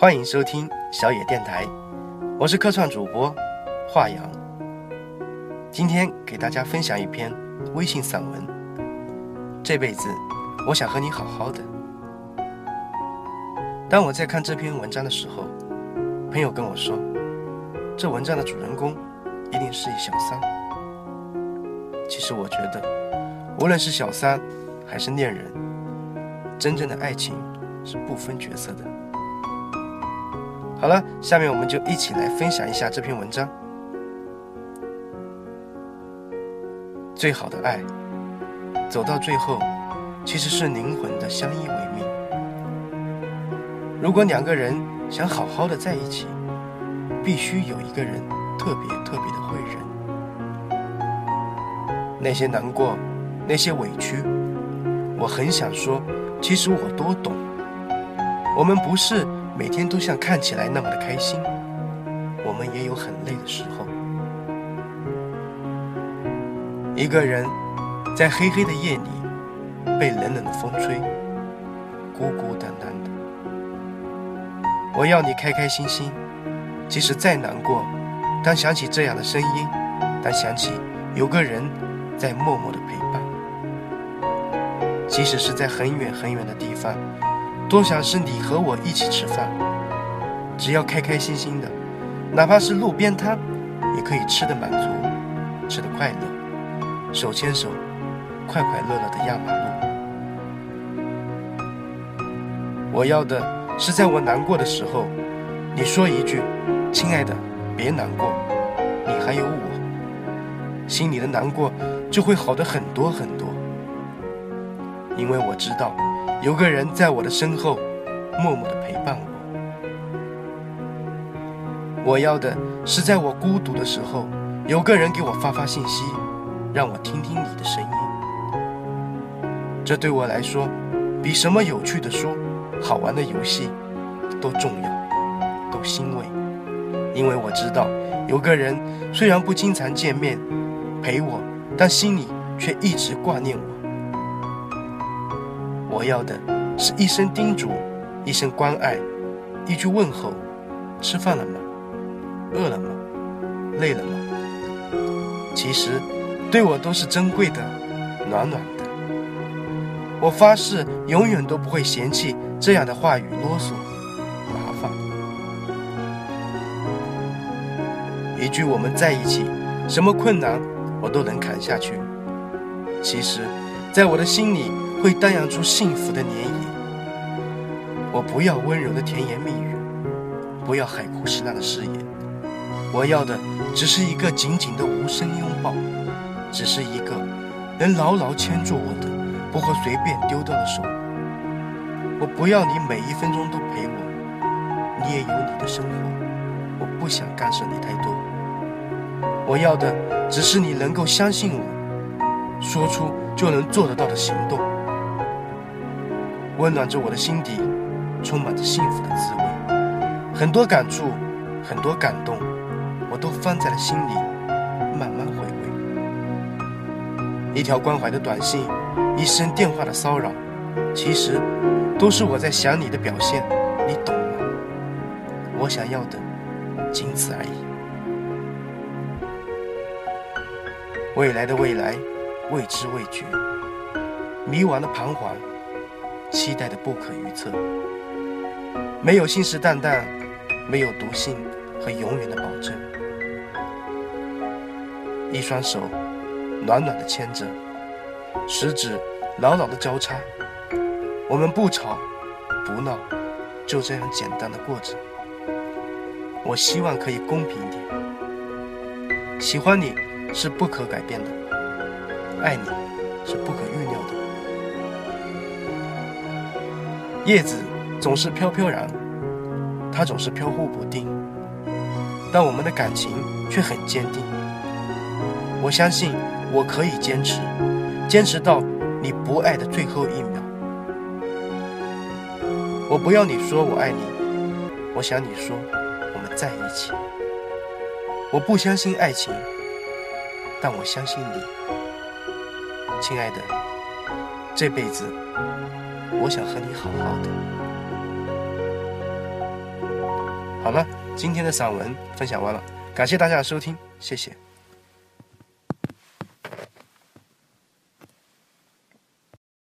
欢迎收听小野电台，我是客串主播华阳。今天给大家分享一篇微信散文。这辈子，我想和你好好的。当我在看这篇文章的时候，朋友跟我说，这文章的主人公一定是一小三。其实我觉得，无论是小三还是恋人，真正的爱情是不分角色的。好了，下面我们就一起来分享一下这篇文章。最好的爱，走到最后，其实是灵魂的相依为命。如果两个人想好好的在一起，必须有一个人特别特别的会忍。那些难过，那些委屈，我很想说，其实我都懂。我们不是。每天都像看起来那么的开心，我们也有很累的时候。一个人在黑黑的夜里，被冷冷的风吹，孤孤单单的。我要你开开心心，即使再难过，当想起这样的声音，当想起有个人在默默的陪伴，即使是在很远很远的地方。多想是你和我一起吃饭，只要开开心心的，哪怕是路边摊，也可以吃得满足，吃得快乐，手牵手，快快乐乐的压马路。我要的是在我难过的时候，你说一句：“亲爱的，别难过，你还有我。”心里的难过就会好的很多很多，因为我知道。有个人在我的身后，默默的陪伴我。我要的是在我孤独的时候，有个人给我发发信息，让我听听你的声音。这对我来说，比什么有趣的书、好玩的游戏都重要，都欣慰。因为我知道，有个人虽然不经常见面，陪我，但心里却一直挂念我。我要的是一声叮嘱，一声关爱，一句问候。吃饭了吗？饿了吗？累了吗？其实，对我都是珍贵的，暖暖的。我发誓，永远都不会嫌弃这样的话语啰嗦、麻烦。一句我们在一起，什么困难我都能扛下去。其实，在我的心里。会荡漾出幸福的涟漪。我不要温柔的甜言蜜语，不要海枯石烂的誓言，我要的只是一个紧紧的无声拥抱，只是一个能牢牢牵住我的，不会随便丢掉的手。我不要你每一分钟都陪我，你也有你的生活，我不想干涉你太多。我要的只是你能够相信我，说出就能做得到的行动。温暖着我的心底，充满着幸福的滋味。很多感触，很多感动，我都放在了心里，慢慢回味。一条关怀的短信，一声电话的骚扰，其实都是我在想你的表现，你懂吗？我想要的，仅此而已。未来的未来，未知未觉，迷惘的彷徨。期待的不可预测，没有信誓旦旦，没有笃信和永远的保证。一双手暖暖的牵着，食指牢牢的交叉。我们不吵不闹，就这样简单的过着。我希望可以公平一点。喜欢你是不可改变的，爱你是不可预料的。叶子总是飘飘然，它总是飘忽不定，但我们的感情却很坚定。我相信我可以坚持，坚持到你不爱的最后一秒。我不要你说我爱你，我想你说我们在一起。我不相信爱情，但我相信你，亲爱的，这辈子。我想和你好好的。好了，今天的散文分享完了，感谢大家的收听，谢谢。